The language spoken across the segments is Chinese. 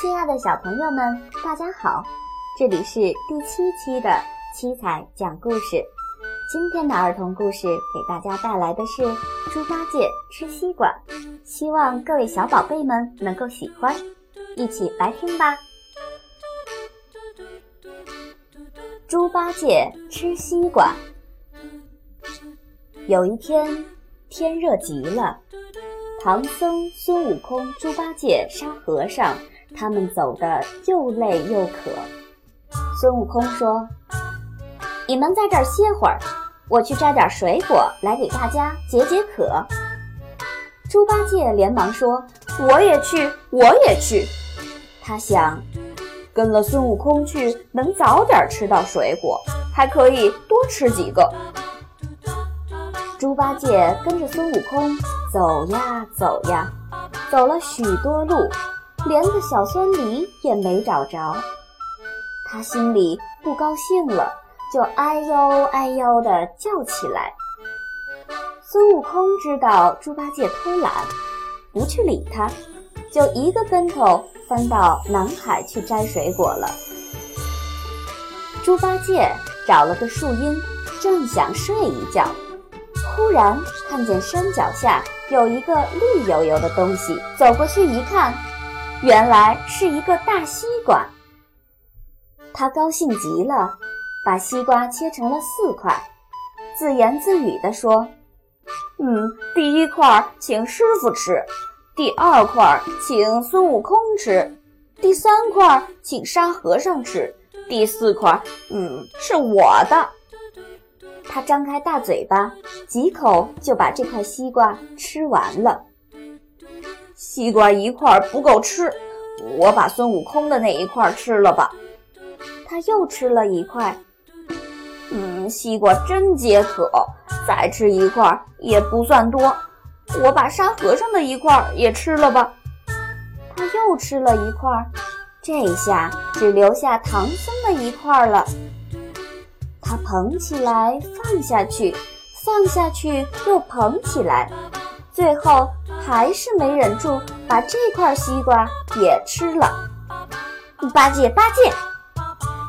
亲爱的小朋友们，大家好！这里是第七期的七彩讲故事。今天的儿童故事给大家带来的是《猪八戒吃西瓜》，希望各位小宝贝们能够喜欢，一起来听吧。猪八戒吃西瓜。有一天，天热极了，唐僧、孙悟空、猪八戒、沙和尚。他们走得又累又渴。孙悟空说：“你们在这儿歇会儿，我去摘点水果来给大家解解渴。”猪八戒连忙说：“我也去，我也去。”他想，跟了孙悟空去，能早点吃到水果，还可以多吃几个。猪八戒跟着孙悟空走呀走呀，走了许多路。连个小酸梨也没找着，他心里不高兴了，就哎呦哎呦地叫起来。孙悟空知道猪八戒偷懒，不去理他，就一个跟头翻到南海去摘水果了。猪八戒找了个树荫，正想睡一觉，忽然看见山脚下有一个绿油油的东西，走过去一看。原来是一个大西瓜，他高兴极了，把西瓜切成了四块，自言自语地说：“嗯，第一块请师傅吃，第二块请孙悟空吃，第三块请沙和尚吃，第四块，嗯，是我的。”他张开大嘴巴，几口就把这块西瓜吃完了。西瓜一块不够吃，我把孙悟空的那一块吃了吧。他又吃了一块，嗯，西瓜真解渴，再吃一块也不算多。我把沙和尚的一块也吃了吧。他又吃了一块，这下只留下唐僧的一块了。他捧起来放下去，放下去又捧起来。最后还是没忍住，把这块西瓜也吃了。八戒，八戒！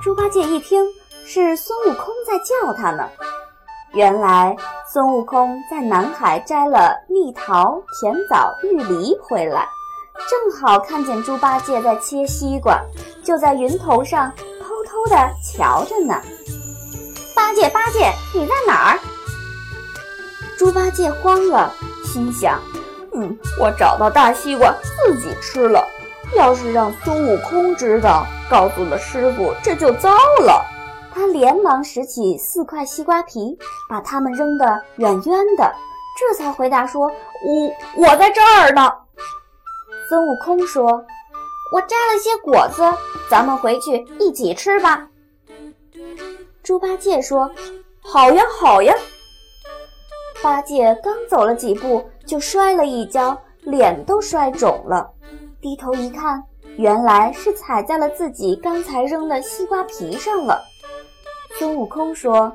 猪八戒一听是孙悟空在叫他呢。原来孙悟空在南海摘了蜜桃、甜枣、玉梨回来，正好看见猪八戒在切西瓜，就在云头上偷偷地瞧着呢。八戒，八戒，你在哪儿？猪八戒慌了。心想：“嗯，我找到大西瓜自己吃了。要是让孙悟空知道，告诉了师傅，这就糟了。”他连忙拾起四块西瓜皮，把它们扔得远远的，这才回答说：“我我在这儿呢。”孙悟空说：“我摘了些果子，咱们回去一起吃吧。”猪八戒说：“好呀，好呀。”八戒刚走了几步，就摔了一跤，脸都摔肿了。低头一看，原来是踩在了自己刚才扔的西瓜皮上了。孙悟空说：“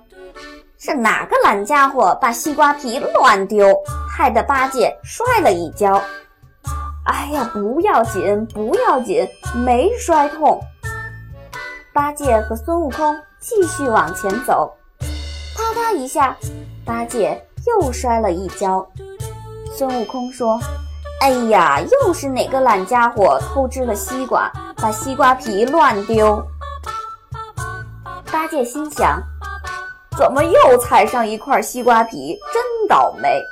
是哪个懒家伙把西瓜皮乱丢，害得八戒摔了一跤？”哎呀，不要紧，不要紧，没摔痛。八戒和孙悟空继续往前走，啪嗒一下，八戒。又摔了一跤，孙悟空说：“哎呀，又是哪个懒家伙偷吃了西瓜，把西瓜皮乱丢。”八戒心想：“怎么又踩上一块西瓜皮？真倒霉，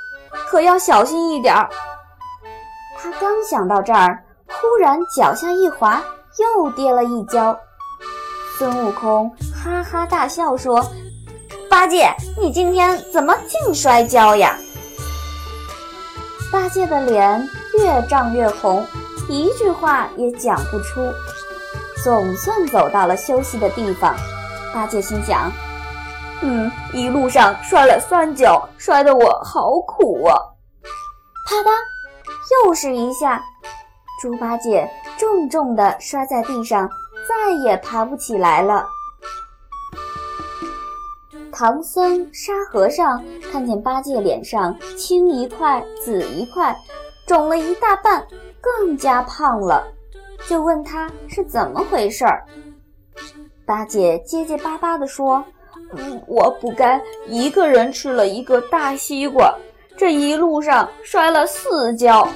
可要小心一点儿。”他刚想到这儿，忽然脚下一滑，又跌了一跤。孙悟空哈哈大笑说。八戒，你今天怎么净摔跤呀？八戒的脸越涨越红，一句话也讲不出。总算走到了休息的地方，八戒心想：嗯，一路上摔了三跤，摔得我好苦啊！啪嗒，又是一下，猪八戒重重地摔在地上，再也爬不起来了。唐僧、沙和尚看见八戒脸上青一块紫一块，肿了一大半，更加胖了。就问他是怎么回事儿。八戒结结巴巴地说：“嗯，我不该一个人吃了一个大西瓜，这一路上摔了四跤。”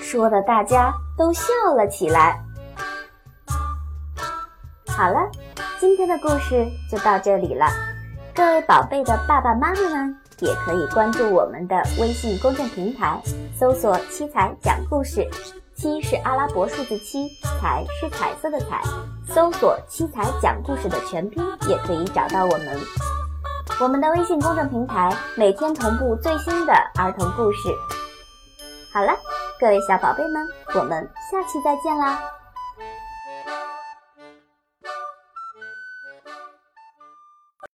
说的大家都笑了起来。好了，今天的故事就到这里了。各位宝贝的爸爸妈妈们，也可以关注我们的微信公众平台，搜索“七彩讲故事”。七是阿拉伯数字七，彩是彩色的彩。搜索“七彩讲故事”的全拼，也可以找到我们。我们的微信公众平台每天同步最新的儿童故事。好了，各位小宝贝们，我们下期再见啦！